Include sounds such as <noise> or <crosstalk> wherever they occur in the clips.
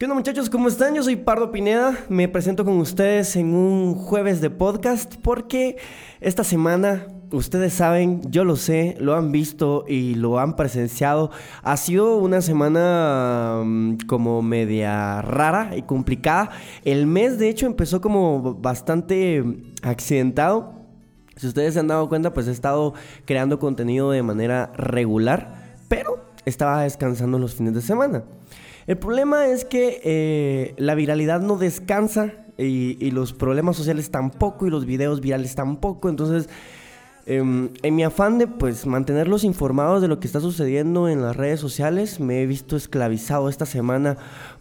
¿Qué onda muchachos? ¿Cómo están? Yo soy Pardo Pineda. Me presento con ustedes en un jueves de podcast porque esta semana, ustedes saben, yo lo sé, lo han visto y lo han presenciado. Ha sido una semana mm, como media rara y complicada. El mes de hecho empezó como bastante accidentado. Si ustedes se han dado cuenta, pues he estado creando contenido de manera regular, pero estaba descansando los fines de semana. El problema es que eh, la viralidad no descansa y, los problemas sociales tampoco y los videos virales tampoco. Entonces, em, en mi afán de pues mantenerlos informados de lo que está sucediendo en las redes sociales, me he visto esclavizado esta semana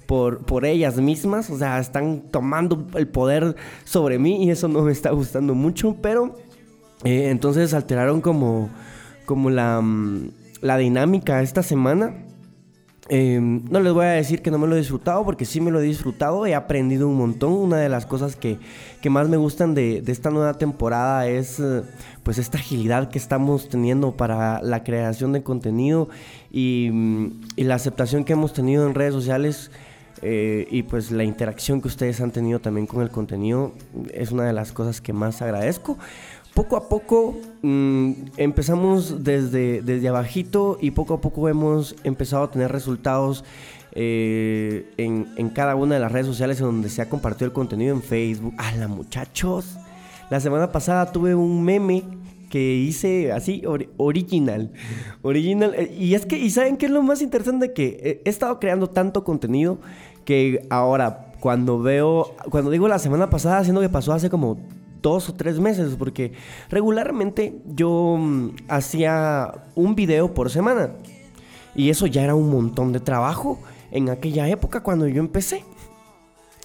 por, por ellas mismas. O sea, están tomando el poder sobre mí y eso no me está gustando mucho. Pero eh, entonces alteraron como, como la, mm, la dinámica esta semana. Em, no les voy a decir que no me lo he disfrutado porque sí me lo he disfrutado, he aprendido un montón. Una de las cosas que, más me gustan de, esta nueva temporada es eh, pues esta agilidad que estamos teniendo para la creación de contenido y, la aceptación que hemos tenido en redes sociales eh, y pues la interacción que ustedes han tenido también con el contenido es una de las cosas que más agradezco poco a poco mm, empezamos desde, desde abajito y poco a poco hemos empezado a tener resultados eh, en, cada una de las redes sociales en donde se ha compartido el contenido en Facebook. ¡Hala, muchachos! La semana pasada tuve un meme que hice así, original. Original. Eh, y es que, ¿y saben qué es lo más interesante? Que eh, he estado creando tanto contenido que ahora, cuando veo, cuando digo la semana pasada, siendo que pasó hace como dos o tres meses, porque regularmente yo mm, hacía un video por semana. Y eso ya era un montón de trabajo en aquella época cuando yo empecé.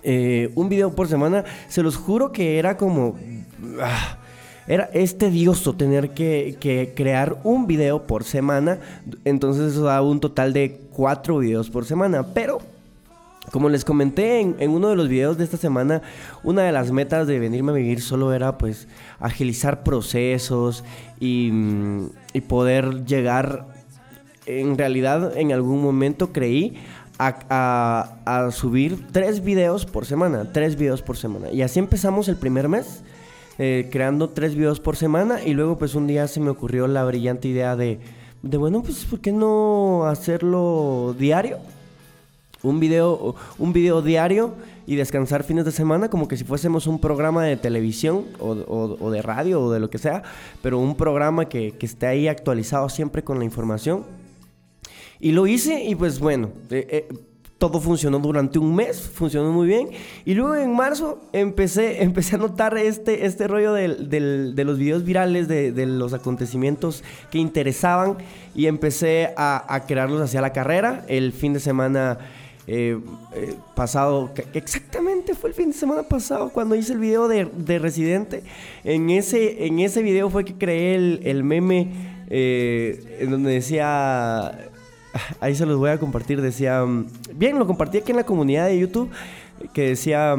Eh, un video por semana, se los juro que era como... Ah, era, es tedioso tener que, que, crear un video por semana. Entonces eso da un total de cuatro videos por semana. Pero como les comenté en, uno de los videos de esta semana, una de las metas de venirme a vivir solo era pues agilizar procesos y, mm, poder llegar, en realidad en algún momento creí, a, subir tres videos por semana, tres videos por semana. Y así empezamos el primer mes, eh, creando tres videos por semana y luego pues un día se me ocurrió la brillante idea de, de bueno, pues ¿por qué no hacerlo diario? Un video, un video diario y descansar fines de semana como que si fuésemos un programa de televisión o, de radio o de lo que sea, pero un programa que, esté ahí actualizado siempre con la información. Y lo hice y pues bueno, eh, eh, todo funcionó durante un mes, funcionó muy bien. Y luego en marzo empecé, <laughs> empecé a notar este, este rollo de los videos virales, de, los acontecimientos que interesaban y empecé a, a crearlos hacia la carrera. El fin de semana eh, eh, pasado, exactamente fue el fin de semana pasado cuando hice el video de, Residente. En ese, en ese video fue que creé el, meme eh, en donde decía, ahí se los voy a compartir, decía, bien, lo compartí aquí en la comunidad de YouTube que decía,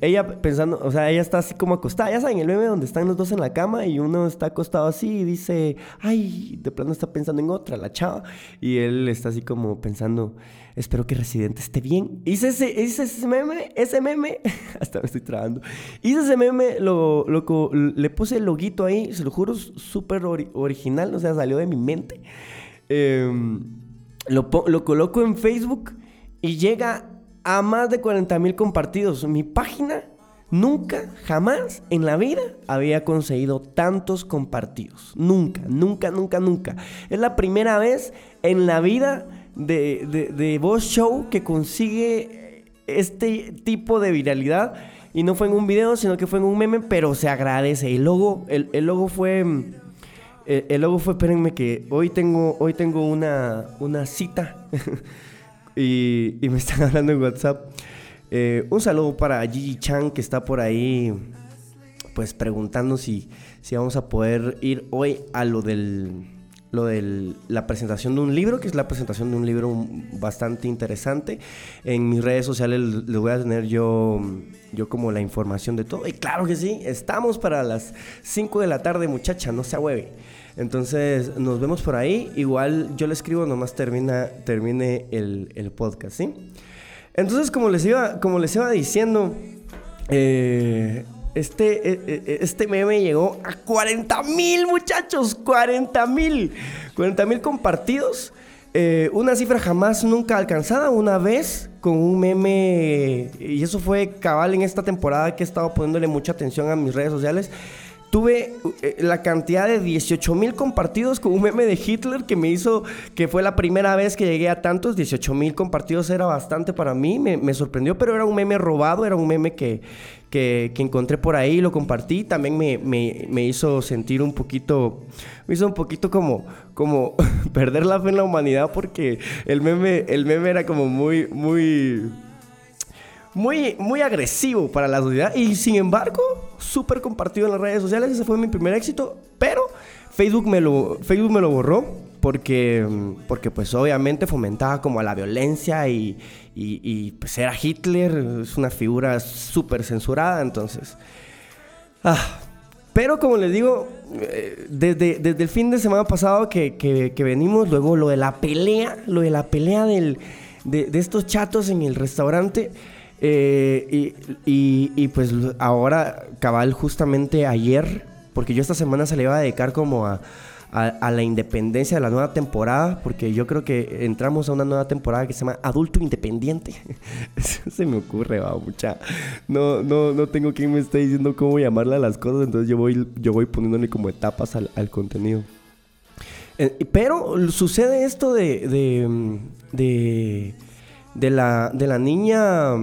ella pensando, o sea, ella está así como acostada, ya saben, el meme donde están los dos en la cama y uno está acostado así y dice, ay, de plano está pensando en otra, la chava, y él está así como pensando, espero que Residente esté bien. Hice ese, ese meme, ese meme, <laughs> hasta me estoy trabando, hice ese meme, lo, lo, le puse el loguito ahí, se lo juro, súper original, o sea, salió de mi mente. Em, lo, lo coloco en Facebook y llega a más de 40 mil compartidos. Mi página nunca, jamás en la vida había conseguido tantos compartidos. Nunca, nunca, nunca, nunca. Es la primera vez en la vida de, de, Voz Show que consigue este tipo de viralidad. Y no fue en un video, sino que fue en un meme, pero se agradece. El logo, el, logo fue... El, logo fue, espérenme que hoy tengo, hoy tengo una, una cita <laughs> y, me están hablando en WhatsApp. Eh, un saludo para Gigi Chan que está por ahí, pues preguntando si, si vamos a poder ir hoy a lo del lo de la presentación de un libro, que es la presentación de un libro bastante interesante. En mis redes sociales les voy a tener yo, yo como la información de todo. Y claro que sí, estamos para las 5 de la tarde, muchacha, no se hueve. Entonces, nos vemos por ahí. Igual yo le escribo, nomás termina, termine el, el podcast, ¿sí? Entonces, como les iba, como les iba diciendo, eh, este, eh, eh, este meme llegó a 40 mil muchachos, 40 mil, 40 mil compartidos. una cifra jamás nunca alcanzada, una vez con un meme, y eso fue cabal en esta temporada que he estado poniéndole mucha atención a mis redes sociales tuve eh, la cantidad de 18 mil compartidos con un meme de Hitler que me hizo, que fue la primera vez que llegué a tantos, 18 mil compartidos era bastante para mí, me, sorprendió, pero era un meme robado, era un meme que, que, encontré por ahí, lo compartí, también me, me, hizo sentir un poquito, me hizo un poquito como, como <laughs> perder la fe en la humanidad porque el meme, el meme era como muy, muy muy, muy agresivo para la sociedad y sin embargo, súper compartido en las redes sociales. Ese fue mi primer éxito, pero Facebook me lo, Facebook me lo borró porque, porque pues obviamente fomentaba como a la violencia y, y, pues era Hitler, es una figura súper censurada, entonces... Ah, pero como les digo, eh, desde, desde el fin de semana pasado que, que, venimos, luego lo de la pelea, lo de la pelea del, de, estos chatos en el restaurante, eh, y, pues ahora, cabal, justamente ayer, porque yo esta semana se le iba a dedicar como a, la independencia de la nueva temporada, porque yo creo que entramos a una nueva temporada que se llama Adulto Independiente. <laughs> se me ocurre, va, mucha. No, no, no tengo quien me esté diciendo cómo llamarle a las cosas, entonces yo voy, yo voy poniéndole como etapas al, contenido. Eh, pero sucede esto de, de de la, de la niña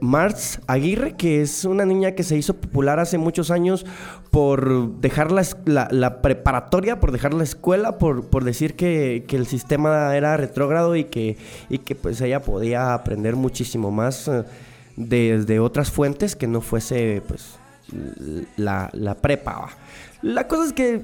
Marx Aguirre, que es una niña que se hizo popular hace muchos años por dejar la, preparatoria, por dejar la escuela, por, decir que, el sistema era retrógrado y que, y que pues ella podía aprender muchísimo más eh, desde otras fuentes que no fuese pues la, la prepa. La cosa es que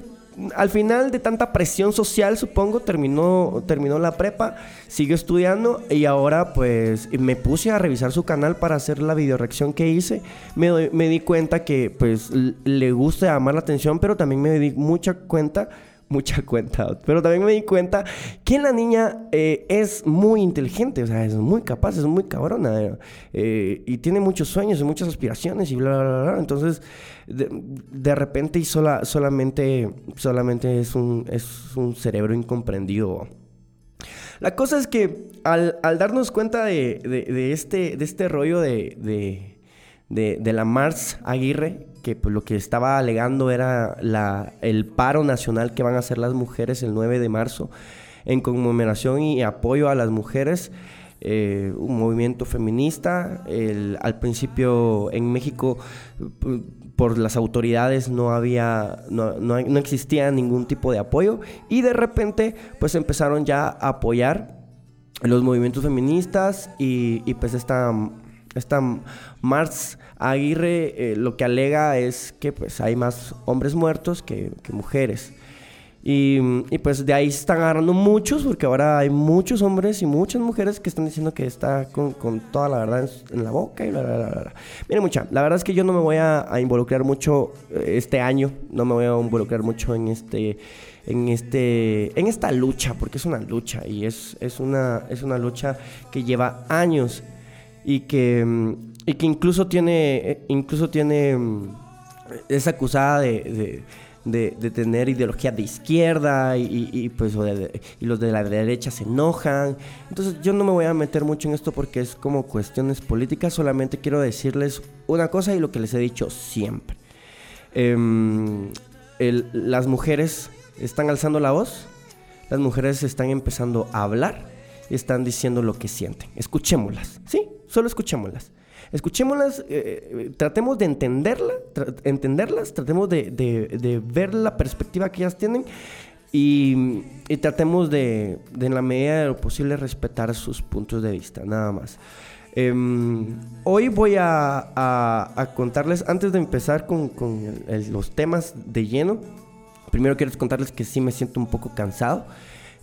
al final de tanta presión social, supongo, terminó, terminó la prepa, siguió estudiando y ahora pues me puse a revisar su canal para hacer la videoreacción que hice. Me, me di cuenta que pues le gusta llamar la atención, pero también me di mucha cuenta mucha cuenta. Pero también me di cuenta que la niña eh, es muy inteligente, o sea, es muy capaz, es muy cabrona. Eh, y tiene muchos sueños y muchas aspiraciones y bla, bla, bla. Entonces, de, repente y sola, solamente, solamente es un, es un cerebro incomprendido. La cosa es que al, darnos cuenta de, este, de este rollo de, de la Mars Aguirre, que pues, lo que estaba alegando era la, el paro nacional que van a hacer las mujeres el 9 de marzo en conmemoración y apoyo a las mujeres. Eh, un movimiento feminista. al principio en México por las autoridades no había, no, no, existía ningún tipo de apoyo y de repente pues empezaron ya a apoyar los movimientos feministas y, pues esta esta Aguirre eh, lo que alega es que pues hay más hombres muertos que, mujeres. Y, pues de ahí se están agarrando muchos, porque ahora hay muchos hombres y muchas mujeres que están diciendo que está con, toda la verdad en, la boca y bla, bla, bla, Miren, mucha, la verdad es que yo no me voy a, involucrar mucho eh, este año, no me voy a involucrar mucho en este, en este, en esta lucha, porque es una lucha y es, es, una, es una lucha que lleva años y que, mm, y que incluso tiene, eh, incluso tiene, mm, es acusada de, tener ideología de izquierda y, pues y los de la derecha se enojan. Entonces yo no me voy a meter mucho en esto porque es como cuestiones políticas, solamente quiero decirles una cosa y lo que les he dicho siempre. Em, las mujeres están alzando la voz, las mujeres están empezando a hablar están diciendo lo que sienten. Escuchémoslas, ¿sí? Solo escuchémoslas. Escuchémoslas, eh, eh, tratemos de entenderla, entenderlas, tratemos de, ver la perspectiva que ellas tienen y, tratemos de, en la medida de lo posible, respetar sus puntos de vista, nada más. Em, hoy voy a, contarles, antes de empezar con, los temas de lleno, primero quiero contarles que sí me siento un poco cansado.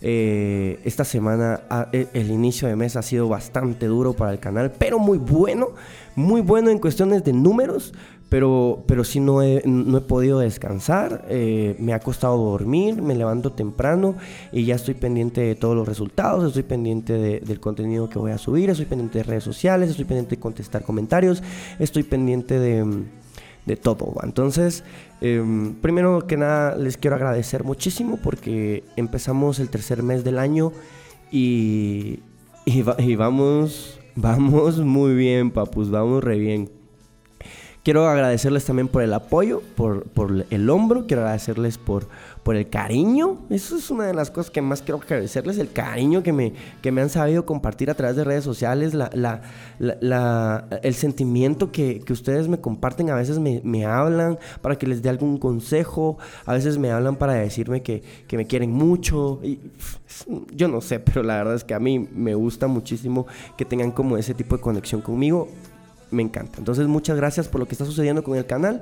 Eh, esta semana, e, el inicio de mes ha sido bastante duro para el canal, pero muy bueno, muy bueno en cuestiones de números, pero, pero sí no he, no he podido descansar, eh, me ha costado dormir, me levanto temprano y ya estoy pendiente de todos los resultados, estoy pendiente del contenido que voy a subir, estoy pendiente de redes sociales, estoy pendiente de contestar comentarios, estoy pendiente de, de todo. Entonces, em, primero que nada les quiero agradecer muchísimo porque empezamos el tercer mes del año y, y, y vamos, vamos muy bien, papus, vamos re bien. Quiero agradecerles también por el apoyo, por, por el hombro, quiero agradecerles por, por el cariño. Eso es una de las cosas que más quiero agradecerles, el cariño que me, que me han sabido compartir a través de redes sociales, la, la, la, el sentimiento que, que, ustedes me comparten. A veces me, me, hablan para que les dé algún consejo, a veces me hablan para decirme que, que me quieren mucho. Y, yo no sé, pero la verdad es que a mí me gusta muchísimo que tengan como ese tipo de conexión conmigo me encanta. Entonces, muchas gracias por lo que está sucediendo con el canal.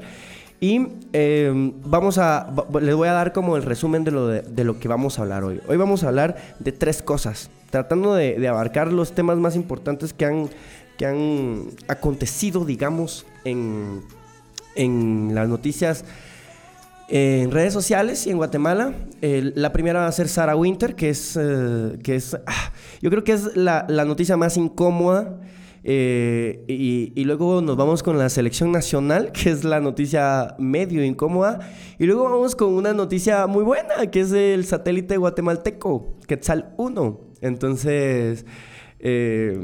Y eh, vamos a, les voy a dar como el resumen de lo, de, lo, que vamos a hablar hoy. Hoy vamos a hablar de tres cosas, tratando de, abarcar los temas más importantes que han, que han acontecido, digamos, en, en las noticias en redes sociales y en Guatemala. la primera va a ser Sarah Winter, que es, eh, que es ah, yo creo que es la, la noticia más incómoda eh, y, luego nos vamos con la selección nacional, <laughs> que es la noticia medio incómoda. Y luego vamos con una noticia muy buena, que es el satélite guatemalteco, Quetzal 1. Entonces, eh,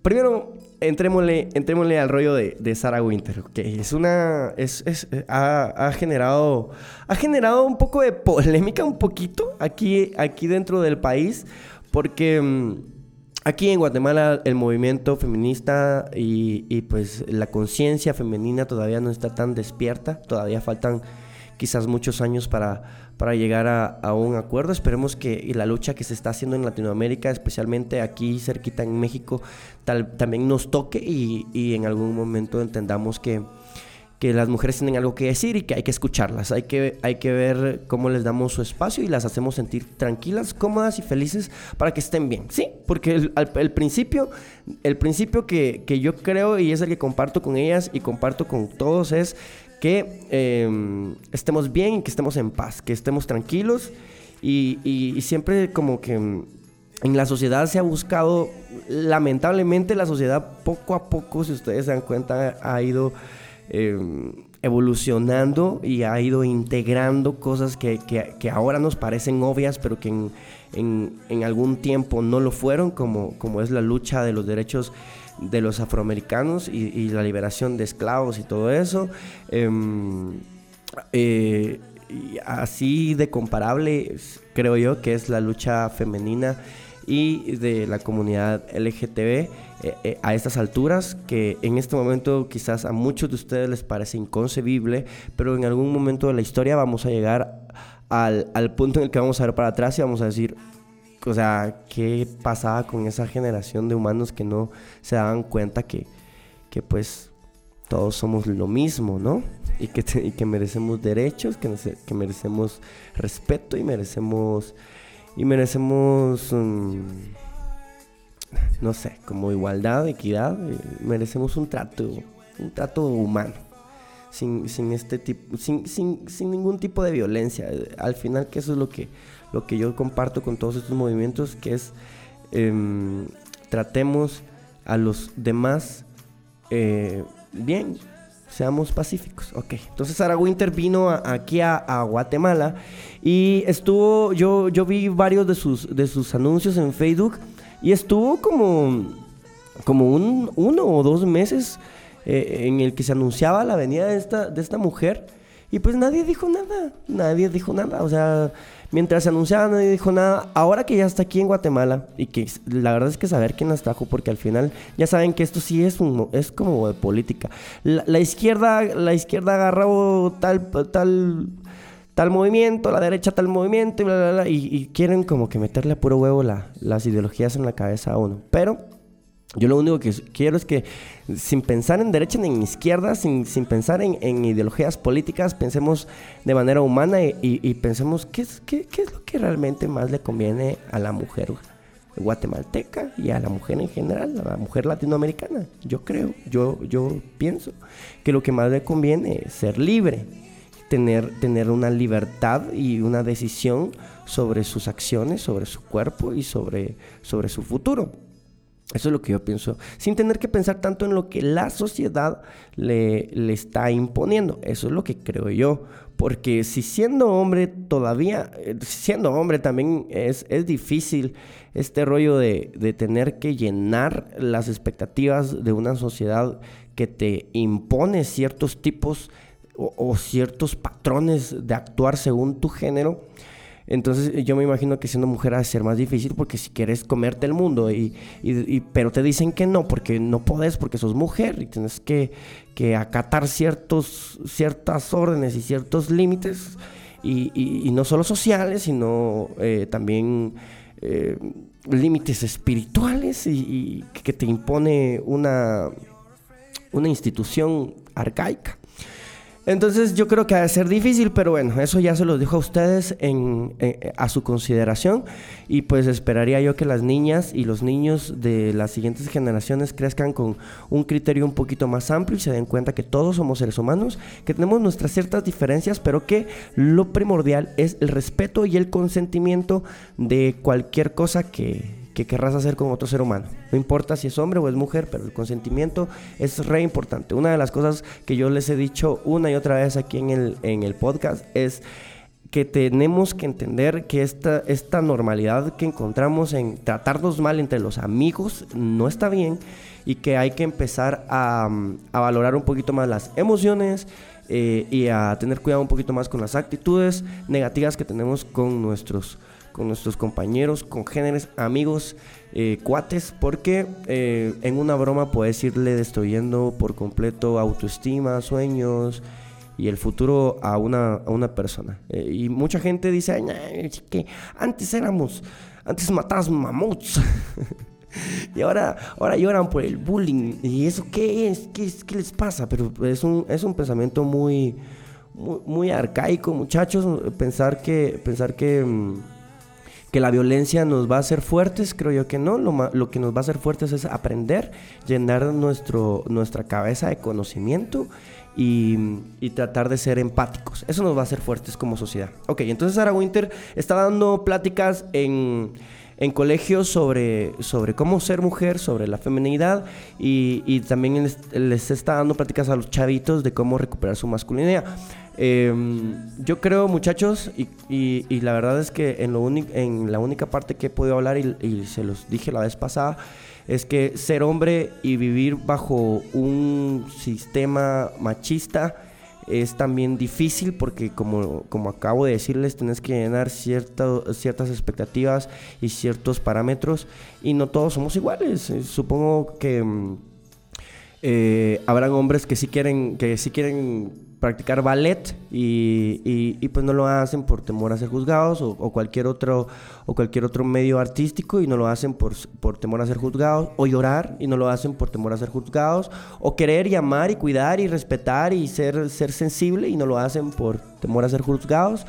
primero entrémosle, entrémosle al rollo de, de Sarah Winter, que es una, es, es, ha, ha, generado, ha generado un poco de polémica, un poquito, aquí, aquí dentro del país, porque... Aquí en Guatemala el movimiento feminista y, pues la conciencia femenina todavía no está tan despierta, todavía faltan quizás muchos años para, para llegar a, un acuerdo. Esperemos que la lucha que se está haciendo en Latinoamérica, especialmente aquí cerquita en México, tal, también nos toque y, y en algún momento entendamos que, que las mujeres tienen algo que decir y que hay que escucharlas. Hay que, hay que ver cómo les damos su espacio y las hacemos sentir tranquilas, cómodas y felices para que estén bien. Sí, porque el, principio, el principio que, que, yo creo y es el que comparto con ellas y comparto con todos es que em, estemos bien y que estemos en paz, que estemos tranquilos y, y, y siempre como que en la sociedad se ha buscado, lamentablemente la sociedad poco a poco, si ustedes se dan cuenta, ha ido Em, evolucionando y ha ido integrando cosas que, que, ahora nos parecen obvias, pero que en, en, algún tiempo no lo fueron, como, como es la lucha de los derechos de los afroamericanos y, la liberación de esclavos y todo eso. Em, eh, así de comparable, creo yo, que es la lucha femenina y de la comunidad LGTB eh, eh, a estas alturas, que en este momento quizás a muchos de ustedes les parece inconcebible, pero en algún momento de la historia vamos a llegar al, al punto en el que vamos a ver para atrás y vamos a decir, o sea, ¿qué pasaba con esa generación de humanos que no se daban cuenta que, que pues todos somos lo mismo, ¿no? Y que, y que merecemos derechos, que, que merecemos respeto y merecemos y merecemos, mm, no sé, como igualdad, equidad, eh, merecemos un trato, un trato humano, sin, sin este tipo, sin, sin, sin, ningún tipo de violencia. Al final, que eso es lo que, lo que yo comparto con todos estos movimientos, que es em, tratemos a los demás eh, bien, seamos pacíficos. Ok, entonces Sara Winter vino aquí a, Guatemala y estuvo, yo, yo vi varios de sus, de sus anuncios en Facebook y estuvo como, como un, uno o dos meses eh, en el que se anunciaba la venida de esta, de esta mujer y pues nadie dijo nada, nadie dijo nada, o sea, mientras se anunciaba nadie dijo nada. Ahora que ya está aquí en Guatemala y que la verdad es que saber quién las trajo porque al final ya saben que esto sí es un es como de política. La, izquierda la izquierda agarró tal tal tal movimiento, la derecha tal movimiento y bla, bla, bla, y, quieren como que meterle a puro huevo las ideologías en la cabeza a uno. Pero yo lo único que quiero es que sin pensar en derecha ni en izquierda, sin, sin pensar en, ideologías políticas, pensemos de manera humana y, pensemos qué es, qué, qué, es lo que realmente más le conviene a la mujer. guatemalteca y a la mujer en general, a la mujer latinoamericana. Yo creo, yo, yo pienso que lo que más le conviene es ser libre, tener, tener una libertad y una decisión sobre sus acciones, sobre su cuerpo y sobre, sobre su futuro. Eso es lo que yo pienso, sin tener que pensar tanto en lo que la sociedad le, le está imponiendo. Eso es lo que creo yo. Porque si siendo hombre todavía, eh, siendo hombre también es, es difícil este rollo de, de, tener que llenar las expectativas de una sociedad que te impone ciertos tipos o, o ciertos patrones de actuar según tu género. Entonces yo me imagino que siendo mujer ha de ser más difícil porque si quieres comerte el mundo y, pero te dicen que no porque no podés porque sos mujer y tienes que, acatar ciertos, ciertas órdenes y ciertos límites y, y, no solo sociales sino eh, también eh, límites espirituales y, que te impone una, una institución arcaica. Entonces yo creo que ha de ser difícil, pero bueno, eso ya se los dejo a ustedes en, eh, a su consideración. Y pues esperaría yo que las niñas y los niños de las siguientes generaciones crezcan con un criterio un poquito más amplio y se den cuenta que todos somos seres humanos, que tenemos nuestras ciertas diferencias, pero que lo primordial es el respeto y el consentimiento de cualquier cosa que, que querrás hacer con otro ser humano. No importa si es hombre o es mujer, pero el consentimiento es re importante. Una de las cosas que yo les he dicho una y otra vez aquí en el, en el podcast es que tenemos que entender que esta, esta normalidad que encontramos en tratarnos mal entre los amigos no está bien y que hay que empezar a, a valorar un poquito más las emociones eh, y a tener cuidado un poquito más con las actitudes negativas que tenemos con nuestros con nuestros compañeros, congéneres, amigos, eh, cuates, porque eh, en una broma puedes irle destruyendo por completo autoestima, sueños y el futuro a una, a una persona. Eh, y mucha gente dice, que antes éramos, antes matabas mamuts. <laughs> y ahora, ahora lloran por el bullying. ¿Y eso qué es? ¿Qué, qué les pasa? Pero es un, es un pensamiento muy, muy, muy arcaico, muchachos. Pensar que, pensar que mm, que la violencia nos va a hacer fuertes, creo yo que no. Lo, lo, que nos va a hacer fuertes es aprender, llenar nuestro, nuestra cabeza de conocimiento y, y, tratar de ser empáticos. Eso nos va a hacer fuertes como sociedad. Ok, entonces Sara Winter está dando pláticas en, en colegios sobre, sobre cómo ser mujer, sobre la feminidad y, y también les, está dando pláticas a los chavitos de cómo recuperar su masculinidad. Eh, yo creo, muchachos, y, y, y, la verdad es que en, lo en la única parte que he podido hablar, y, y, se los dije la vez pasada, es que ser hombre y vivir bajo un sistema machista es también difícil porque como, como acabo de decirles, tenés que llenar cierta, ciertas expectativas y ciertos parámetros y no todos somos iguales. Supongo que mm, eh, habrán hombres que sí quieren, que sí quieren practicar ballet y, y, pues no lo hacen por temor a ser juzgados o, cualquier otro o cualquier otro medio artístico y no lo hacen por, por temor a ser juzgados o llorar y no lo hacen por temor a ser juzgados o querer y amar y cuidar y respetar y ser, ser sensible y no lo hacen por temor a ser juzgados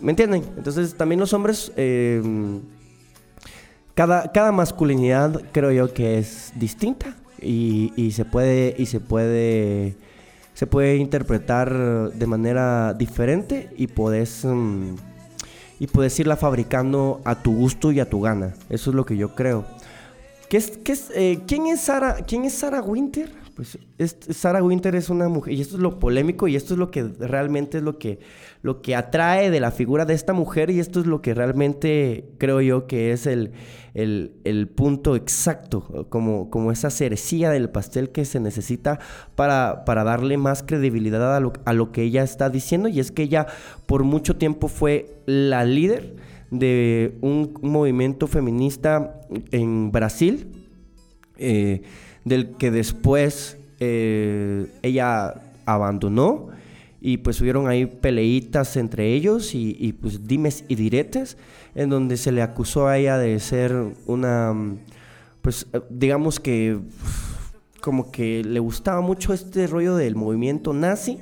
¿me entienden? entonces también los hombres eh, cada, cada masculinidad creo yo que es distinta y, y se puede y se puede se puede interpretar de manera diferente y puedes um, y puedes irla fabricando a tu gusto y a tu gana. Eso es lo que yo creo. ¿Qué es, qué es, eh, ¿Quién es Sara? ¿Quién es Sara Winter? Pues Sarah Winter es una mujer, y esto es lo polémico, y esto es lo que realmente es lo que, lo que atrae de la figura de esta mujer, y esto es lo que realmente creo yo que es el, el, el punto exacto, como, como esa cerecilla del pastel que se necesita para, para darle más credibilidad a lo, a lo que ella está diciendo, y es que ella por mucho tiempo fue la líder de un movimiento feminista en Brasil. Eh, del que después eh, ella abandonó y pues hubieron ahí peleitas entre ellos y, pues dimes y diretes en donde se le acusó a ella de ser una pues digamos que como que le gustaba mucho este rollo del movimiento nazi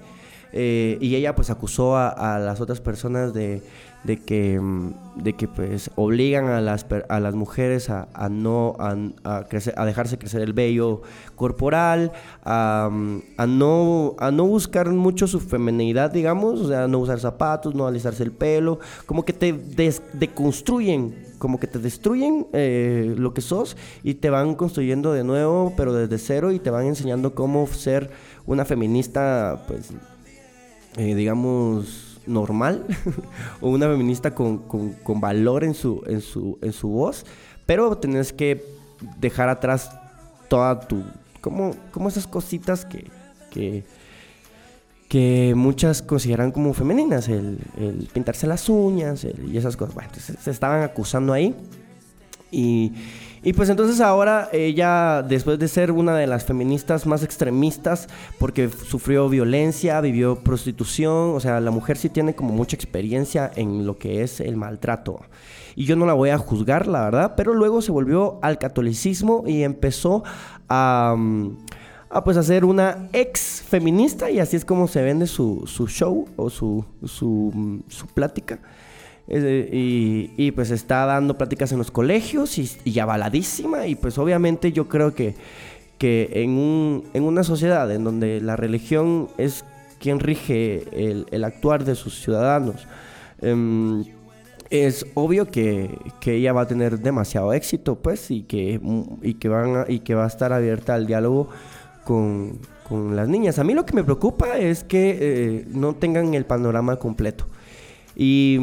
eh, y ella pues acusó a, las otras personas de, de, que, mm, de que pues obligan a las, a las mujeres a, no a, crecer, a dejarse crecer el vello corporal, a, a, no, a no buscar mucho su feminidad, digamos, o sea, no usar zapatos, no alisarse el pelo, como que te deconstruyen como que te destruyen eh, lo que sos y te van construyendo de nuevo, pero desde cero y te van enseñando cómo ser una feminista, pues, eh, digamos, normal <laughs> o una feminista con, valor en su, en, su, en su voz, pero tenés que dejar atrás toda tu, como, como esas cositas que, que que muchas consideran como femeninas, el, pintarse las uñas y esas cosas. Bueno, se estaban acusando ahí. Y, y, pues entonces ahora ella, después de ser una de las feministas más extremistas, porque sufrió violencia, vivió prostitución, o sea, la mujer sí tiene como mucha experiencia en lo que es el maltrato. Y yo no la voy a juzgar, la verdad, pero luego se volvió al catolicismo y empezó a... Mm, a pues hacer una ex feminista y así es como se vende su, show o su, su, plática. Y, pues está dando pláticas en los colegios y, y, avaladísima y pues obviamente yo creo que, que en, un, en una sociedad en donde la religión es quien rige el, actuar de sus ciudadanos, em, es obvio que, que, ella va a tener demasiado éxito pues y que, y que, van y que va a estar abierta al diálogo con, las niñas. A mí lo que me preocupa es que eh, no tengan el panorama completo. Y,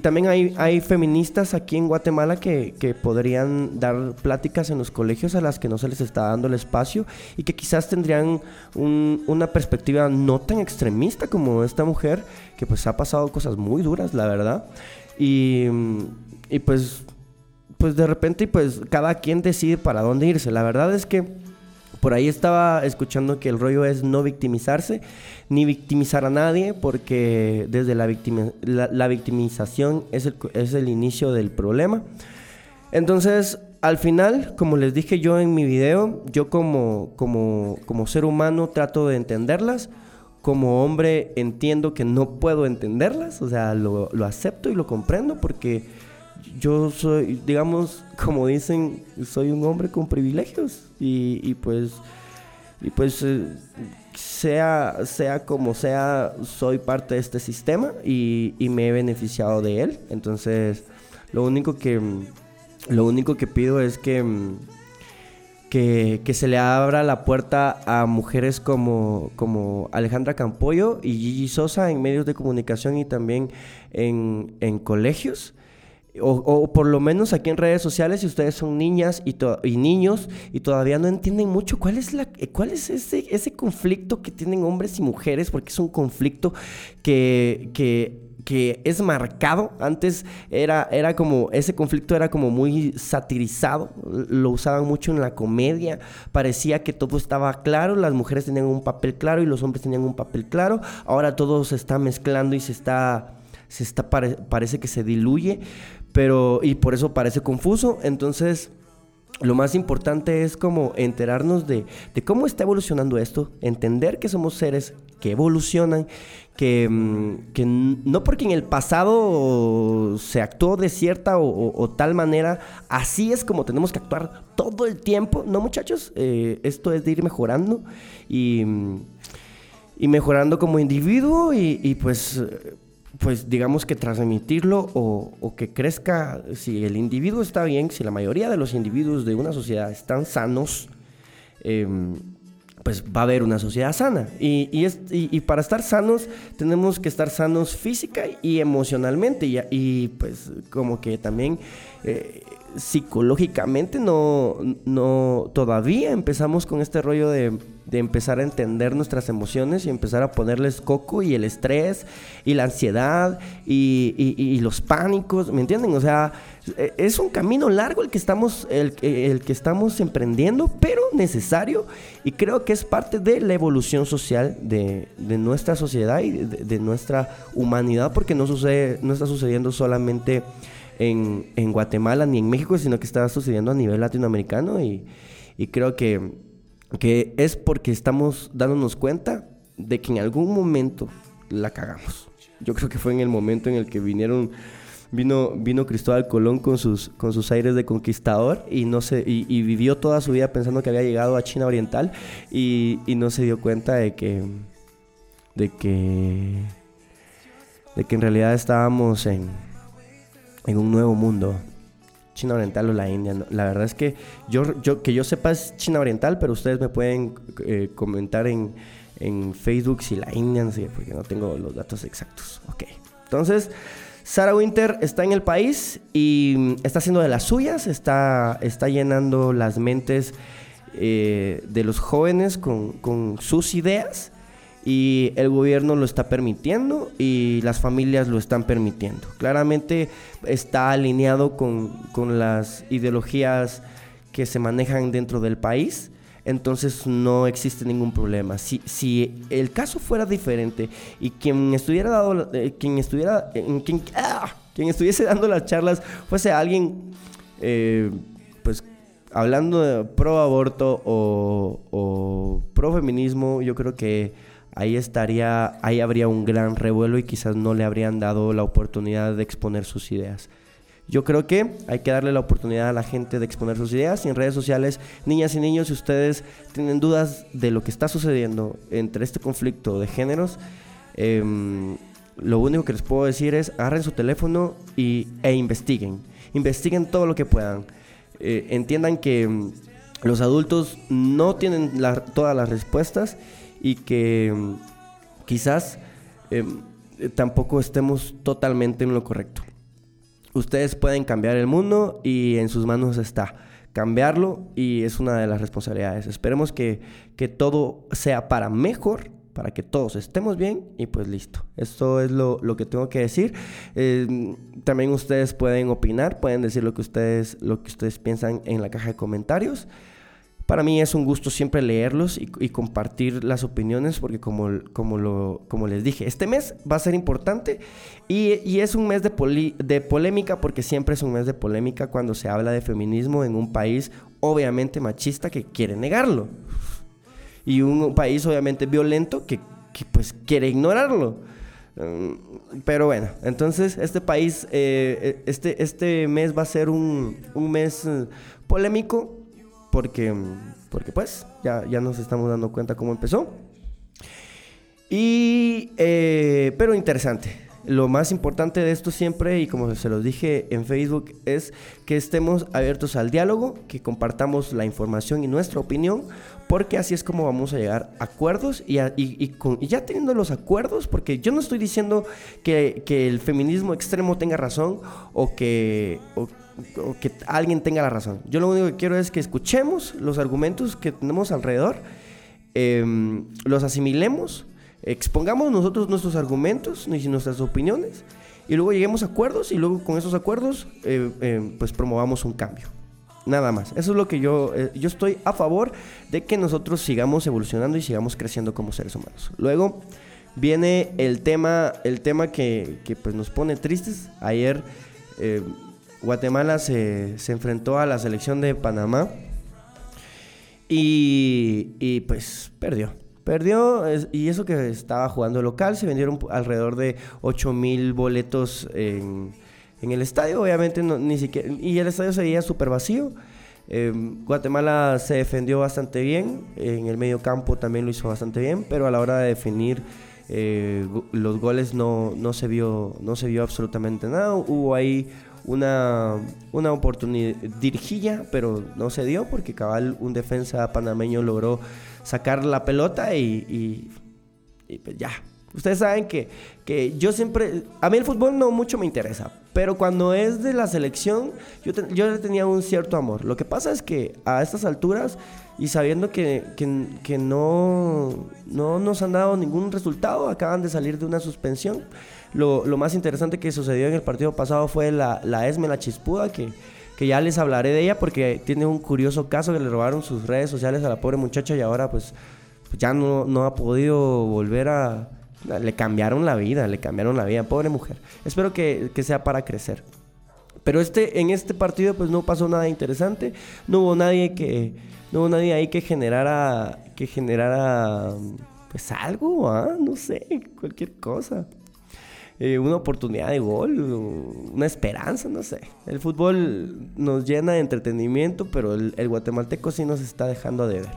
también hay, hay, feministas aquí en Guatemala que, podrían dar pláticas en los colegios a las que no se les está dando el espacio y que quizás tendrían una perspectiva no tan extremista como esta mujer, que pues ha pasado cosas muy duras, la verdad. Y, y pues, pues de repente pues cada quien decide para dónde irse. La verdad es que por ahí estaba escuchando que el rollo es no victimizarse, ni victimizar a nadie, porque desde la, la, victimización es el, es el inicio del problema. Entonces, al final, como les dije yo en mi video, yo como, como, como ser humano trato de entenderlas. Como hombre entiendo que no puedo entenderlas, o sea, lo, lo acepto y lo comprendo porque yo soy, digamos, como dicen, soy un hombre con privilegios y, pues, y pues eh, sea, sea como sea, soy parte de este sistema y, me he beneficiado de él. Entonces, lo único que, lo único que pido es que, que, que se le abra la puerta a mujeres como, como Alejandra Campoyo y Gigi Sosa en medios de comunicación y también en, en colegios o, por lo menos aquí en redes sociales, si ustedes son niñas y, y, niños y todavía no entienden mucho cuál es, la, cuál es ese, ese conflicto que tienen hombres y mujeres, porque es un conflicto que, que, que es marcado. Antes era, era como, ese conflicto era como muy satirizado, lo usaban mucho en la comedia, parecía que todo estaba claro, las mujeres tenían un papel claro y los hombres tenían un papel claro, ahora todo se está mezclando y se está... Se está, parece que se diluye, pero, y por eso parece confuso. Entonces, lo más importante es como enterarnos de, cómo está evolucionando esto, entender que somos seres que evolucionan, que, mm, no porque en el pasado se actuó de cierta o, tal manera, así es como tenemos que actuar todo el tiempo. No, muchachos, eh, esto es de ir mejorando y, y mejorando como individuo y, y pues pues digamos que transmitirlo o, que crezca, si el individuo está bien, si la mayoría de los individuos de una sociedad están sanos, em, pues va a haber una sociedad sana. Y, y, para estar sanos tenemos que estar sanos física y emocionalmente. Y, pues como que también eh, psicológicamente no, no, todavía empezamos con este rollo de, empezar a entender nuestras emociones y empezar a ponerles coco y el estrés y la ansiedad y, los pánicos, ¿me entienden? O sea, e, es un camino largo el que estamos, el, el que estamos emprendiendo, pero necesario y creo que es parte de la evolución social de, nuestra sociedad y de, de, nuestra humanidad porque no, sucede, no está sucediendo solamente en, en, Guatemala ni en México, sino que está sucediendo a nivel latinoamericano y, y creo que, que, es porque estamos dándonos cuenta de que en algún momento la cagamos. Yo creo que fue en el momento en el que vinieron vino, vino Cristóbal Colón con sus, con sus aires de conquistador y, no se, y, vivió toda su vida pensando que había llegado a China Oriental y, y, no se dio cuenta de que, de que, de que en realidad estábamos en, en un nuevo mundo. China Oriental o la India. La verdad es que yo, que yo sepa es China Oriental, pero ustedes me pueden eh, comentar en, en, Facebook si la India, no porque no tengo los datos exactos. Ok. Entonces, Sarah Winter está en el país y está haciendo de las suyas, está, está llenando las mentes eh, de los jóvenes con, sus ideas y el gobierno lo está permitiendo y las familias lo están permitiendo. Claramente está alineado con, con las ideologías que se manejan dentro del país entonces no existe ningún problema. Si, si el caso fuera diferente y quien estuviera dado, eh, quien estuviera, quien, ah, quien, estuviese <laughs> dando las charlas fuese alguien, eh, pues hablando de pro aborto o, o pro feminismo, yo creo que ahí estaría, ahí habría un gran revuelo y quizás no le habrían dado la oportunidad de exponer sus ideas. Yo creo que hay que darle la oportunidad a la gente de exponer sus ideas y en redes sociales, niñas y niños, si ustedes tienen dudas de lo que está sucediendo entre este conflicto de géneros, em, lo único que les puedo decir es agarren su teléfono y, e investiguen. Investiguen todo lo que puedan. Eh, entiendan que em, los adultos no tienen todas las respuestas y que em, quizás tampoco estemos totalmente en lo correcto. Ustedes pueden cambiar el mundo y en sus manos está cambiarlo y es una de las responsabilidades. Esperemos que, todo sea para mejor, para que todos estemos bien y pues listo. Esto es lo, que tengo que decir. Eh, también ustedes pueden opinar, pueden decir lo que ustedes, lo que ustedes piensan en la caja de comentarios. Para mí es un gusto siempre leerlos y, compartir las opiniones porque como, como, lo, como les dije, este mes va a ser importante y, es un mes de, de polémica porque siempre es un mes de polémica cuando se habla de feminismo en un país obviamente machista que quiere negarlo y un, país obviamente violento que, pues quiere ignorarlo. Mm, pero bueno, entonces este país, eh, este, este mes va a ser un, un mes eh, polémico porque, porque pues ya, ya nos estamos dando cuenta cómo empezó. Y, eh, pero interesante. Lo más importante de esto siempre, y como se los dije en Facebook, es que estemos abiertos al diálogo, que compartamos la información y nuestra opinión, porque así es como vamos a llegar a acuerdos y, y, ya teniendo los acuerdos, porque yo no estoy diciendo que, que el feminismo extremo tenga razón o que, o que alguien tenga la razón. Yo lo único que quiero es que escuchemos los argumentos que tenemos alrededor, em, los asimilemos, expongamos nosotros nuestros argumentos y nuestras opiniones y luego lleguemos a acuerdos y luego con esos acuerdos eh, em, pues promovamos un cambio. Nada más. Eso es lo que yo, eh, yo estoy a favor de que nosotros sigamos evolucionando y sigamos creciendo como seres humanos. Luego viene el tema, el tema que, que pues nos pone tristes. Ayer eh, Guatemala se, enfrentó a la selección de Panamá y, pues perdió. Perdió y eso que estaba jugando local, se vendieron alrededor de 8 mil boletos en, el estadio, obviamente ni siquiera, y el estadio seguía súper vacío. Em, Guatemala se defendió bastante bien, en el medio campo también lo hizo bastante bien, pero a la hora de definir eh, los goles no, no, se vio, no se vio absolutamente nada. Hubo ahí una, una oportunidad dirigilla, pero no se dio porque cabal un defensa panameño logró sacar la pelota y, y, pues ya. Ustedes saben que, que, yo siempre, a mí el fútbol no mucho me interesa, pero cuando es de la selección, yo, yo le tenía un cierto amor. Lo que pasa es que a estas alturas y sabiendo que, que, que no, no nos han dado ningún resultado, acaban de salir de una suspensión lo, más interesante que sucedió en el partido pasado fue la, la Esme, la Chispuda, que, que ya les hablaré de ella porque tiene un curioso caso que le robaron sus redes sociales a la pobre muchacha y ahora pues, ya no, no ha podido volver a... Le cambiaron la vida, le cambiaron la vida, pobre mujer. Espero que, que sea para crecer. Pero este, en este partido pues no pasó nada interesante, no hubo nadie que, no hubo nadie ahí que generara, que generara pues algo, ¿ah? no sé, cualquier cosa. Eh, una oportunidad de gol, una esperanza, no sé. El fútbol nos llena de entretenimiento, pero el, guatemalteco sí nos está dejando de ver.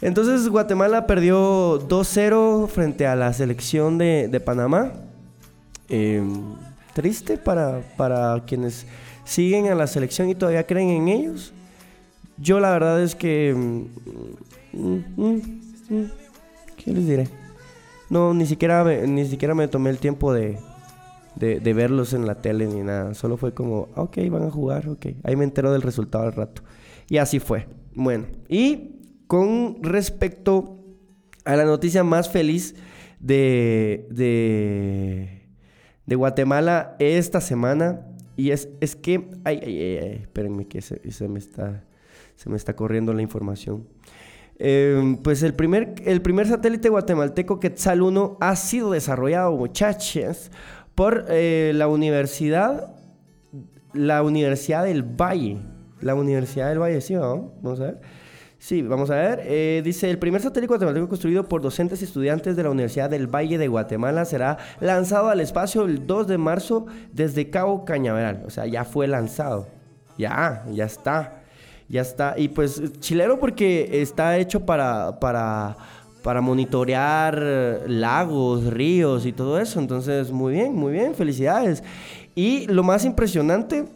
Entonces Guatemala perdió 2-0 frente a la selección de, Panamá. Em, triste para, para quienes siguen a la selección y todavía creen en ellos. Yo la verdad es que... Mm, mm, mm, ¿Qué les diré? No, ni siquiera, me, ni siquiera me tomé el tiempo de, de, verlos en la tele ni nada. Solo fue como, ok, van a jugar, ok. Ahí me entero del resultado al rato. Y así fue. Bueno, y con respecto a la noticia más feliz de, de, de Guatemala esta semana, y es, es que, ay, ay, ay, espérenme que se, se, me está, se me está corriendo la información. Em, pues el primer, el primer satélite guatemalteco Quetzal 1 ha sido desarrollado, muchachos, por eh, la universidad, la Universidad del Valle. La Universidad del Valle, sí, vamos, a ver. Sí, vamos a ver. Eh, dice, el primer satélite guatemalteco construido por docentes y estudiantes de la Universidad del Valle de Guatemala será lanzado al espacio el 2 de marzo desde Cabo Cañaveral. O sea, ya fue lanzado. Ya, ya está. Ya está. Y pues chilero porque está hecho para, para, para monitorear lagos, ríos y todo eso. Entonces, muy bien, muy bien, felicidades. Y lo más impresionante,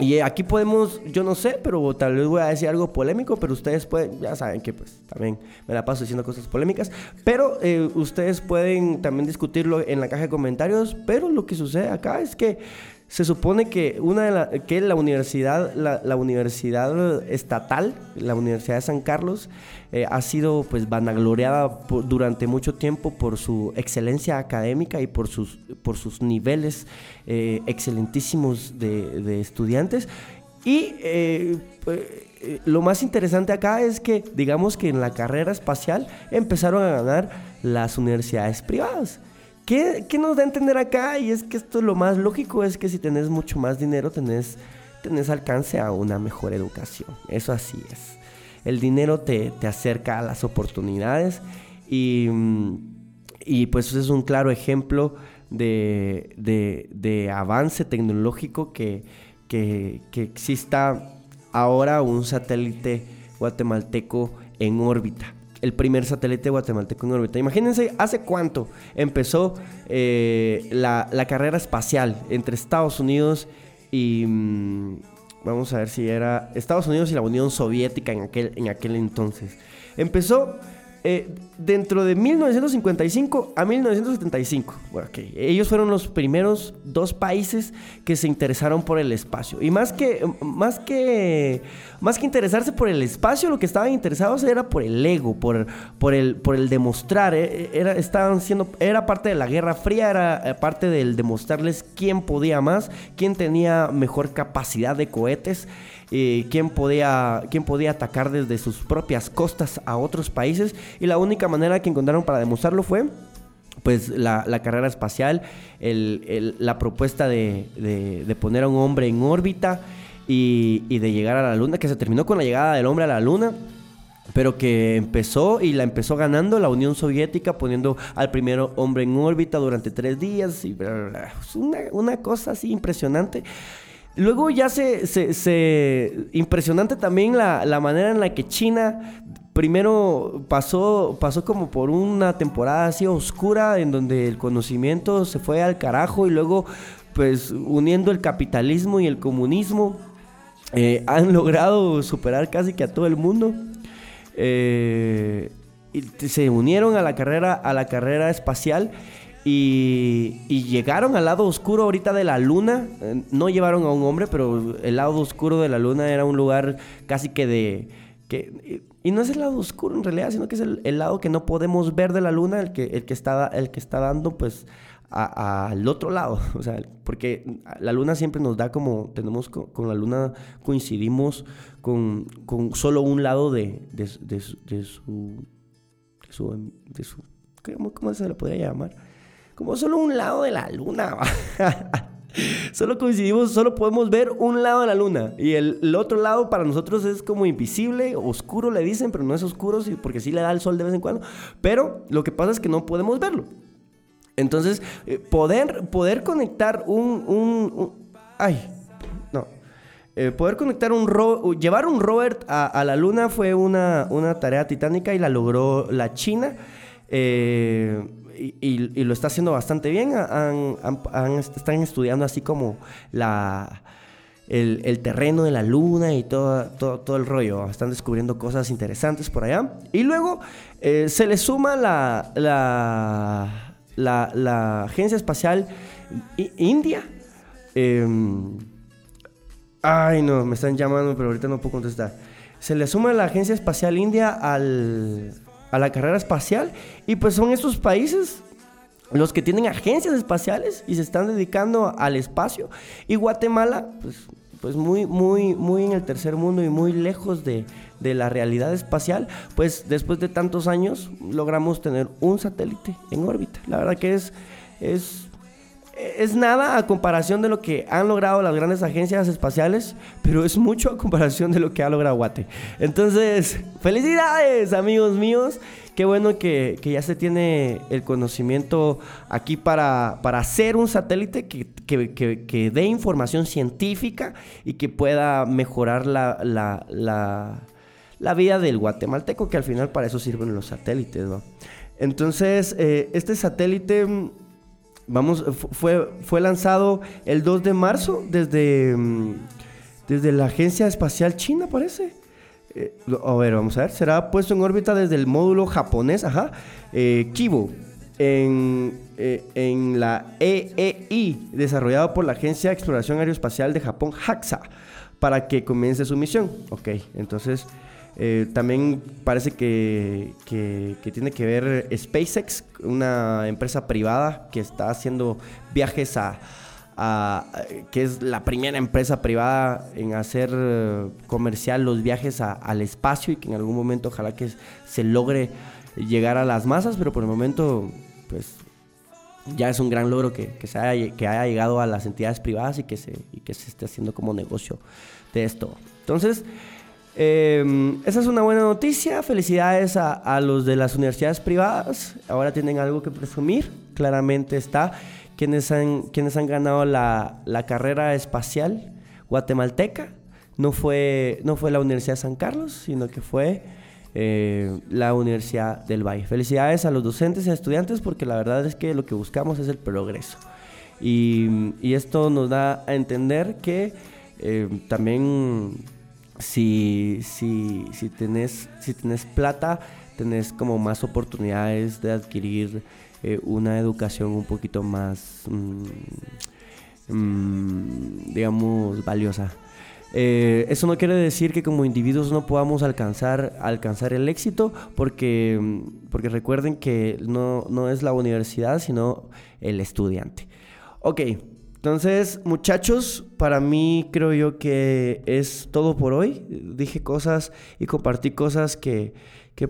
y aquí podemos, yo no sé, pero tal vez voy a decir algo polémico, pero ustedes pueden, ya saben que pues también me la paso diciendo cosas polémicas, pero eh, ustedes pueden también discutirlo en la caja de comentarios, pero lo que sucede acá es que se supone que una de la, que la universidad, la, universidad estatal, la Universidad de San Carlos, eh, ha sido pues vanagloriada durante mucho tiempo por su excelencia académica y por sus, por sus niveles eh, excelentísimos de, estudiantes. Y eh, lo más interesante acá es que, digamos que en la carrera espacial empezaron a ganar las universidades privadas. ¿Qué, nos da a entender acá? Y es que esto lo más lógico es que si tenés mucho más dinero, tenés, alcance a una mejor educación. Eso así es. El dinero te, acerca a las oportunidades y, y pues es un claro ejemplo de, avance tecnológico que, que, que exista ahora un satélite guatemalteco en órbita el primer satélite guatemalteco en órbita. Imagínense, ¿hace cuánto empezó eh, la, carrera espacial entre Estados Unidos y... Mm, vamos a ver si era Estados Unidos y la Unión Soviética en aquel, en aquel entonces. Empezó eh, dentro de 1955 a 1975, bueno, ellos fueron los primeros dos países que se interesaron por el espacio. Y más que, más que, más que interesarse por el espacio, lo que estaban interesados era por el ego, por, por, el, por el demostrar. Eh, era, estaban siendo, era parte de la Guerra Fría, era eh, parte del demostrarles quién podía más, quién tenía mejor capacidad de cohetes. Eh, quién, podía, quién podía atacar desde sus propias costas a otros países. Y la única manera que encontraron para demostrarlo fue pues la, carrera espacial, la propuesta de, poner a un hombre en órbita y, de llegar a la luna, que se terminó con la llegada del hombre a la luna pero que empezó y la empezó ganando la Unión Soviética poniendo al primer hombre en órbita durante tres días y una cosa así impresionante Luego ya se, se, impresionante también la, la, manera en la que China primero pasó, pasó como por una temporada así oscura en donde el conocimiento se fue al carajo y luego pues uniendo el capitalismo y el comunismo eh, han logrado superar casi que a todo el mundo. Eh, y se unieron a la carrera, a la carrera espacial y, llegaron al lado oscuro ahorita de la luna. Eh, no llevaron a un hombre, pero el lado oscuro de la luna era un lugar casi que de... Que, y no es el lado oscuro en realidad, sino que es el, lado que no podemos ver de la luna, el que, el que, está, el que está dando pues al otro lado. <laughs> O sea, porque la luna siempre nos da como, tenemos con, la luna, coincidimos con, con, solo un lado de, de, de, su, de su, de su, ¿cómo, ¿cómo se le podría llamar? Como solo un lado de la luna. <laughs> solo coincidimos, solo podemos ver un lado de la luna. Y el, otro lado para nosotros es como invisible, oscuro le dicen, pero no es oscuro porque sí le da el sol de vez en cuando. Pero lo que pasa es que no podemos verlo. Entonces, eh, poder, poder conectar un, ay, no. Eh, poder conectar un llevar un rover a, la luna fue una, una tarea titánica y la logró la China. Eh, y, lo está haciendo bastante bien. están estudiando así como la, el, terreno de la luna y todo, todo, el rollo. Están descubriendo cosas interesantes por allá. Y luego eh, se le suma la, la, la, Agencia Espacial India. Em, ay, no, me están llamando, pero ahorita no puedo contestar. Se le suma la Agencia Espacial India al, a la carrera espacial. Y pues son estos países los que tienen agencias espaciales y se están dedicando al espacio. Y Guatemala, pues, pues muy, muy, muy en el tercer mundo y muy lejos de, de la realidad espacial, pues después de tantos años logramos tener un satélite en órbita. La verdad que es, es es nada a comparación de lo que han logrado las grandes agencias espaciales, pero es mucho a comparación de lo que ha logrado Guate. Entonces, felicidades amigos míos. Qué bueno que, ya se tiene el conocimiento aquí para, para hacer un satélite que, que, dé información científica y que pueda mejorar la, la, vida del guatemalteco, que al final para eso sirven los satélites. Entonces, eh, este satélite Vamos, fue, fue lanzado el 2 de marzo desde, mm, desde la Agencia Espacial China, parece. Eh, a ver, vamos a ver. Será puesto en órbita desde el módulo japonés, ajá, eh, Kibo, en, eh, en la EEI, desarrollado por la Agencia de Exploración Aeroespacial de Japón, JAXA, para que comience su misión. Ok, entonces eh, también parece que, tiene que ver SpaceX, una empresa privada que está haciendo viajes a, que es la primera empresa privada en hacer eh, comercial los viajes al espacio y que en algún momento ojalá que se logre llegar a las masas, pero por el momento pues ya es un gran logro que, se haya, que haya llegado a las entidades privadas y que se, y que se esté haciendo como negocio de esto. Entonces, Em, esa es una buena noticia. Felicidades a, los de las universidades privadas. Ahora tienen algo que presumir. Claramente está quienes han, quienes han ganado la, carrera espacial guatemalteca. No fue, no fue la Universidad de San Carlos, sino que fue eh, la Universidad del Valle. Felicidades a los docentes y estudiantes porque la verdad es que lo que buscamos es el progreso. Y, esto nos da a entender que eh, también si, si, si, tenés, si tenés plata, tenés como más oportunidades de adquirir eh, una educación un poquito más, mm, mm, digamos, valiosa. Eh, eso no quiere decir que como individuos no podamos alcanzar, alcanzar el éxito, porque, porque recuerden que no, no es la universidad, sino el estudiante. Ok, entonces, muchachos, para mí creo yo que es todo por hoy. Dije cosas y compartí cosas que,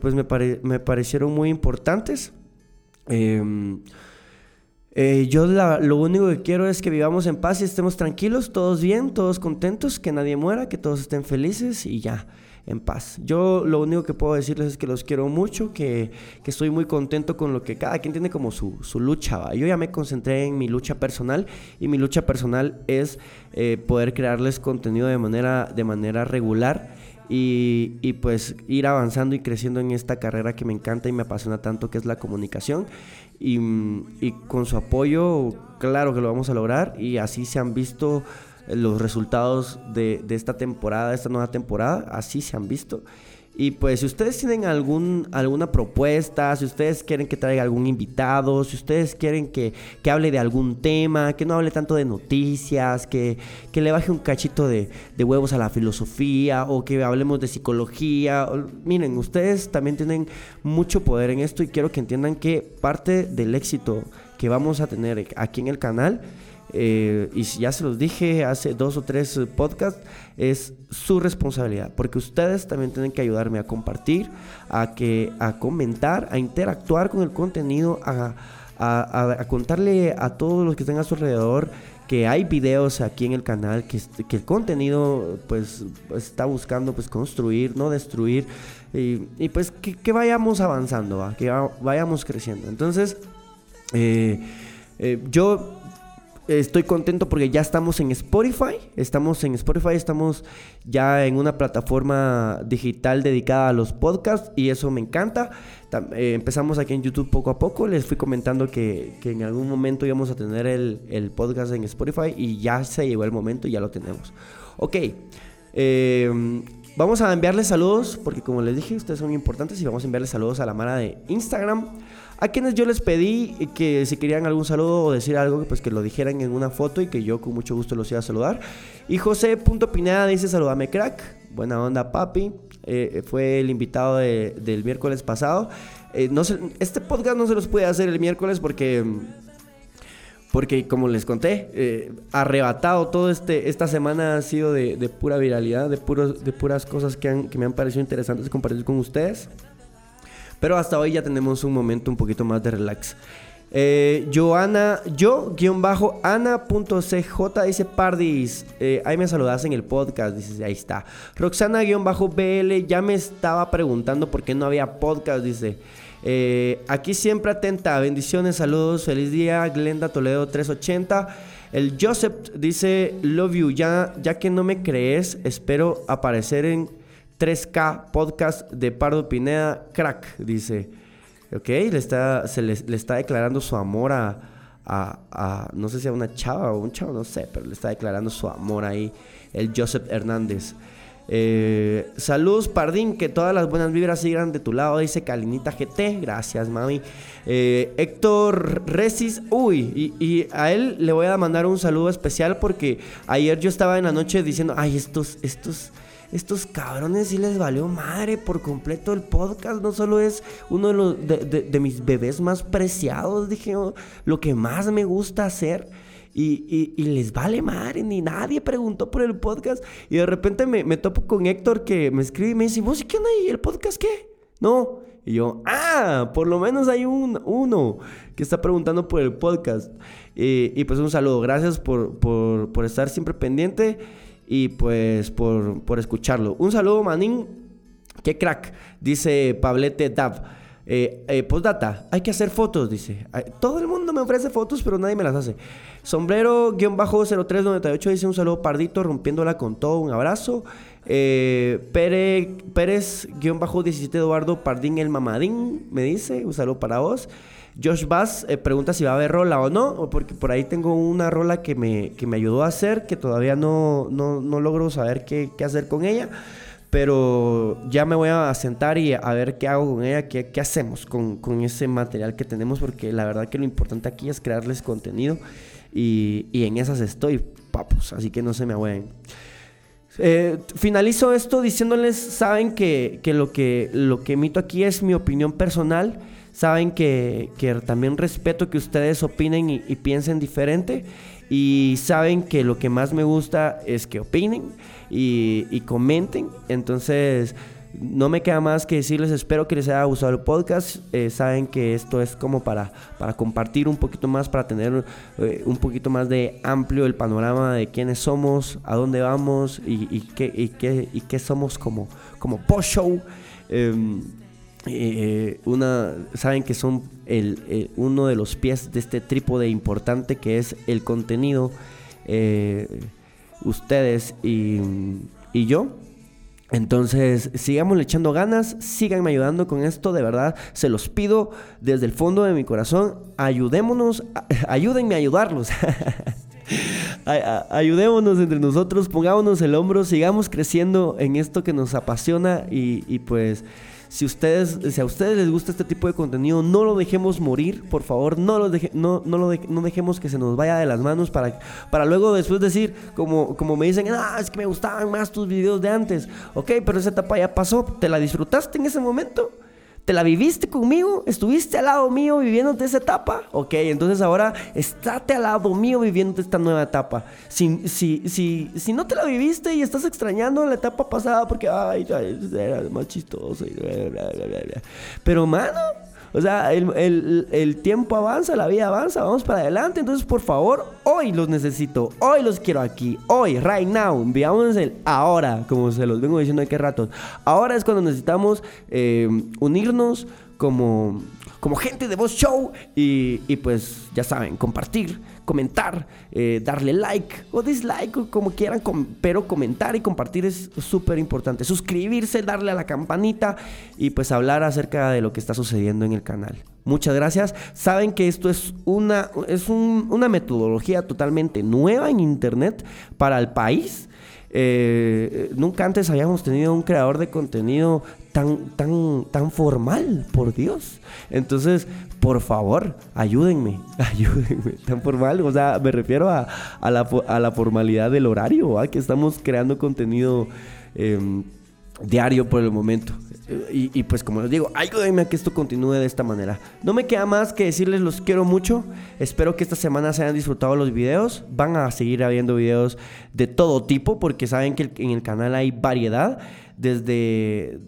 pues me, me, parecieron muy importantes. Em, eh, yo lo único que quiero es que vivamos en paz y estemos tranquilos, todos bien, todos contentos, que nadie muera, que todos estén felices y ya en paz. Yo lo único que puedo decirles es que los quiero mucho, que, estoy muy contento con lo que cada quien tiene como su, lucha. Yo ya me concentré en mi lucha personal y mi lucha personal es eh, poder crearles contenido de manera, de manera regular. Y, y, pues ir avanzando y creciendo en esta carrera que me encanta y me apasiona tanto, que es la comunicación. Y, y con su apoyo, claro que lo vamos a lograr y así se han visto los resultados de, esta temporada, de esta nueva temporada, así se han visto. Y pues si ustedes tienen alguna propuesta, si ustedes quieren que traiga algún invitado, si ustedes quieren que, hable de algún tema, que no hable tanto de noticias, que, le baje un cachito de, huevos a la filosofía o que hablemos de psicología, miren, ustedes también tienen mucho poder en esto y quiero que entiendan que parte del éxito que vamos a tener aquí en el canal eh, y ya se los dije hace dos o tres podcasts, es su responsabilidad, porque ustedes también tienen que ayudarme a compartir, a, que, a comentar, a interactuar con el contenido, a, a, contarle a todos los que estén a su alrededor que hay videos aquí en el canal, que, que el contenido pues está buscando pues construir, no destruir y, pues que, vayamos avanzando, que vayamos creciendo. Entonces, eh, eh, yo estoy contento porque ya estamos en Spotify. Estamos en Spotify, estamos ya en una plataforma digital dedicada a los podcasts y eso me encanta. Eh, empezamos aquí en YouTube poco a poco. Les fui comentando que, en algún momento íbamos a tener el, podcast en Spotify y ya se llegó el momento y ya lo tenemos. Ok. Eh, vamos a enviarles saludos porque como les dije, ustedes son importantes y vamos a enviarles saludos a la mara de Instagram. A quienes yo les pedí que si querían algún saludo o decir algo, pues que lo dijeran en una foto y que yo con mucho gusto los iba a saludar. Y José.pineda dice saludame crack. Buena onda papi. Eh, fue el invitado del miércoles pasado. Eh, no este podcast no se los puede hacer el miércoles porque... Porque como les conté, eh, arrebatado todo este, esta semana ha sido de, pura viralidad, de, puros, de puras cosas que, que me han parecido interesantes compartir con ustedes. Pero hasta hoy ya tenemos un momento un poquito más de relax. Eh, Joana, yo, guion bajo, ana.cj, dice Pardis. Eh, ahí me saludas en el podcast, dice, ahí está. Roxana, guion bajo, BL, ya me estaba preguntando por qué no había podcast, dice. Eh, aquí siempre atenta, bendiciones, saludos, feliz día, Glenda Toledo 380. El Joseph dice, love you, ya, ya que no me crees, espero aparecer en 3K podcast de Pardo Pineda, crack, dice. Ok, le está, se le, está declarando su amor a, a, no sé si a una chava o un chavo, no sé, pero le está declarando su amor ahí, el Joseph Hernández. Eh, saludos, Pardín, que todas las buenas vibras sigan de tu lado, dice Calinita GT. Gracias, mami. Eh, Héctor Resis, uy, y, y, a él le voy a mandar un saludo especial porque ayer yo estaba en la noche diciendo, ay, estos, estos estos cabrones sí les valió madre por completo el podcast. No solo es uno de, los, de, mis bebés más preciados, dije, oh, lo que más me gusta hacer. Y, les vale madre, ni nadie preguntó por el podcast. Y de repente me, topo con Héctor que me escribe y me dice, ¿vos qué onda ahí? ¿El podcast qué? No. Y yo, ah, por lo menos hay un, uno que está preguntando por el podcast. y pues un saludo, gracias por, por, por estar siempre pendiente y pues por, por escucharlo. Un saludo, manín. Qué crack, dice Pablete Dav. Eh, eh, postdata, hay que hacer fotos, dice. Todo el mundo me ofrece fotos, pero nadie me las hace. Sombrero-0398 dice un saludo pardito, rompiéndola con todo, un abrazo. Eh, Pérez-17 Eduardo Pardín el Mamadín me dice, un saludo para vos. Josh Bass eh, pregunta si va a haber rola o no, porque por ahí tengo una rola que me, que me ayudó a hacer, que todavía no, no, no logro saber qué, qué, hacer con ella. Pero ya me voy a sentar y a ver qué hago con ella, qué, qué hacemos con, con, ese material que tenemos, porque la verdad que lo importante aquí es crearles contenido y, y en esas estoy, papos, así que no se me agüen. Eh, finalizo esto diciéndoles, saben que, que, lo que lo que emito aquí es mi opinión personal saben que, también respeto que ustedes opinen y, piensen diferente. Y saben que lo que más me gusta es que opinen y, comenten. Entonces, no me queda más que decirles, espero que les haya gustado el podcast. Eh, saben que esto es como para, para compartir un poquito más, para tener eh, un poquito más de amplio el panorama de quiénes somos, a dónde vamos y, qué, y, qué, y qué somos como, como post-show. Em, eh, una, saben que son el, uno de los pies de este trípode importante que es el contenido, eh, ustedes y, y, yo. Entonces, sigamos echando ganas, síganme ayudando con esto, de verdad, se los pido desde el fondo de mi corazón, ayudémonos, <laughs> ayúdenme a ayudarlos. <laughs> Ayudémonos entre nosotros, pongámonos el hombro, sigamos creciendo en esto que nos apasiona y, y pues si, ustedes, si a ustedes les gusta este tipo de contenido, no lo dejemos morir, por favor, no lo, no, no lo no dejemos que se nos vaya de las manos para, para luego después decir, como, como me dicen, ah, es que me gustaban más tus videos de antes. Ok, pero esa etapa ya pasó, ¿te la disfrutaste en ese momento? ¿Te la viviste conmigo? ¿Estuviste al lado mío viviéndote esa etapa? Ok, entonces ahora estate al lado mío viviendo esta nueva etapa. Si, si, si, si no te la viviste y estás extrañando la etapa pasada porque, ay, era más chistoso. Pero, mano, O sea, el, tiempo avanza, la vida avanza, vamos para adelante. Entonces, por favor, hoy los necesito, hoy los quiero aquí, hoy, right now. Veamos el ahora, como se los vengo diciendo de qué rato. Ahora es cuando necesitamos eh, unirnos como, como gente de Voz Show y, y pues ya saben, compartir comentar, eh, darle like o dislike, como quieran, pero comentar y compartir es súper importante. Suscribirse, darle a la campanita y pues hablar acerca de lo que está sucediendo en el canal. Muchas gracias. Saben que esto es una, es una metodología totalmente nueva en Internet para el país. Eh, nunca antes habíamos tenido un creador de contenido tan, tan, tan formal, por Dios. Entonces, por favor, ayúdenme, <laughs> ayúdenme. Tan formal, o sea, me refiero a, la, formalidad del horario, que estamos creando contenido em, diario por el momento. Y, pues como les digo, ayúdenme a que esto continúe de esta manera. No me queda más que decirles los quiero mucho. Espero que esta semana se hayan disfrutado los videos. Van a seguir habiendo videos de todo tipo porque saben que en el canal hay variedad. Desde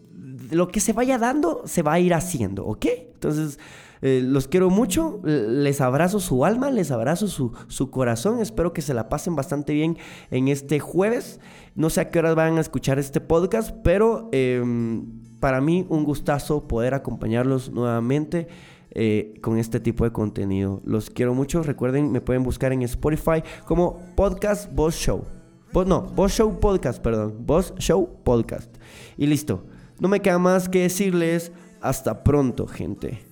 lo que se vaya dando, se va a ir haciendo, ¿ok? Entonces... Eh, los quiero mucho, les abrazo su alma, les abrazo su, corazón, espero que se la pasen bastante bien en este jueves. No sé a qué horas van a escuchar este podcast, pero em, para mí un gustazo poder acompañarlos nuevamente. Eh, con este tipo de contenido. Los quiero mucho. Recuerden, me pueden buscar en Spotify como Podcast Boss Show. no, Boss Show Podcast, perdón. Boss Show Podcast. Y listo. No me queda más que decirles hasta pronto, gente.